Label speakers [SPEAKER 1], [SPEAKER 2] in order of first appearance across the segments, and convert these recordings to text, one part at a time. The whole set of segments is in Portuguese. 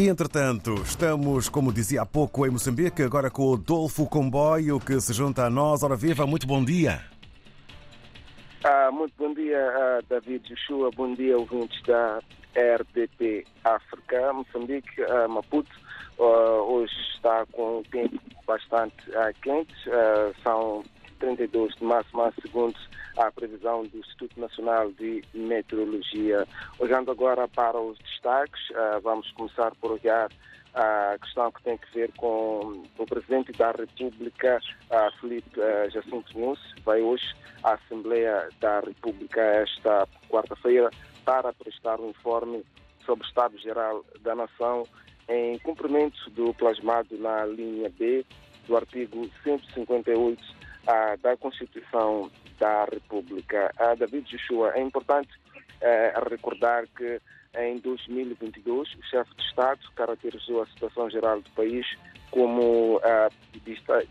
[SPEAKER 1] Entretanto, estamos, como dizia há pouco, em Moçambique, agora com o Adolfo Comboio, que se junta a nós. Ora viva, muito bom dia.
[SPEAKER 2] Ah, muito bom dia, ah, David Joshua. Bom dia, ouvintes da RDP África. Moçambique, ah, Maputo, hoje está com o tempo bastante quente. são 32 de março, mais segundo a previsão do Instituto Nacional de Meteorologia. Olhando agora para os destaques, vamos começar por olhar a questão que tem que ver com o Presidente da República, Felipe Jacinto Nunes, vai hoje à Assembleia da República esta quarta-feira para prestar um informe sobre o Estado Geral da Nação em cumprimento do plasmado na linha B do artigo 158 da Constituição da República. Ah, David Joshua, é importante eh, recordar que em 2022 o chefe de Estado caracterizou a situação geral do país como ah,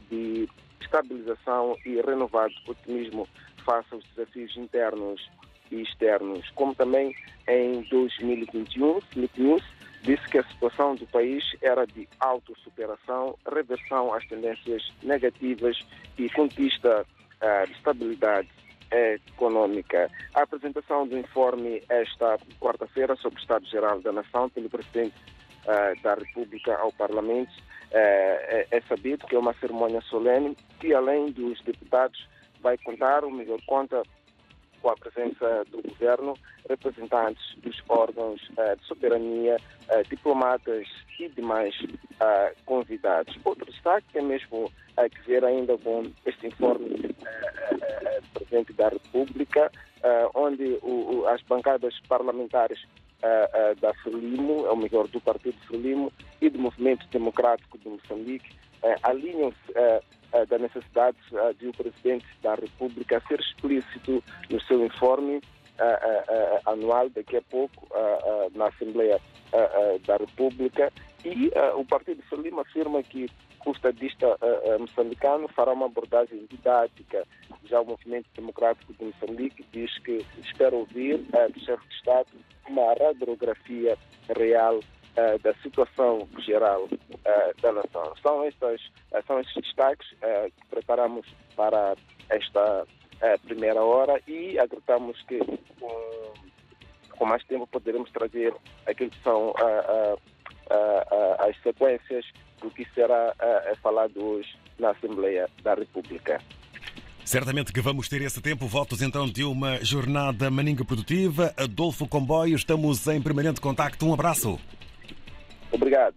[SPEAKER 2] de, estabilização e renovado otimismo face aos desafios internos e externos. Como também em 2021, Felipe News disse que a situação do país era de autossuperação, reversão às tendências negativas e conquista uh, de estabilidade econômica. A apresentação do informe esta quarta-feira sobre o Estado-Geral da Nação pelo Presidente uh, da República ao Parlamento é, é, é sabido que é uma cerimônia solene que, além dos deputados, vai contar, ou melhor, conta com a presença do governo, representantes dos órgãos uh, de soberania, uh, diplomatas e demais uh, convidados. Outro destaque é mesmo que ver ainda com este informe do Presidente da República, onde o, o, as bancadas parlamentares da Frelimo, ou melhor, do Partido Frelimo e do Movimento Democrático de Moçambique, alinham-se da necessidade de o Presidente da República ser explícito no seu informe anual, daqui a pouco, na Assembleia da República. E o Partido Frelimo afirma que o estadista moçambicano fará uma abordagem didática. Já o Movimento Democrático de Moçambique diz que espera ouvir do chefe de Estado uma radiografia real uh, da situação geral uh, da nação. São, estas, uh, são estes destaques que preparamos para esta primeira hora e acreditamos que com, com, mais tempo poderemos trazer aquilo que são as sequências do que será falado hoje na Assembleia da República.
[SPEAKER 1] Certamente que vamos ter esse tempo. Votos então de uma jornada maninga produtiva. Adolfo Comboio, estamos em permanente contacto. Um abraço.
[SPEAKER 2] Obrigado.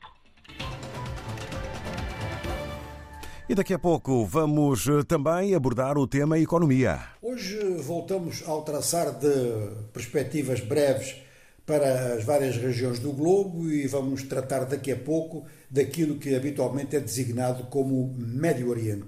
[SPEAKER 1] E daqui a pouco vamos eh, também abordar o tema economia.
[SPEAKER 3] Hoje voltamos ao traçar de perspectivas breves para as várias regiões do globo e vamos tratar daqui a pouco daquilo que habitualmente é designado como Médio Oriente.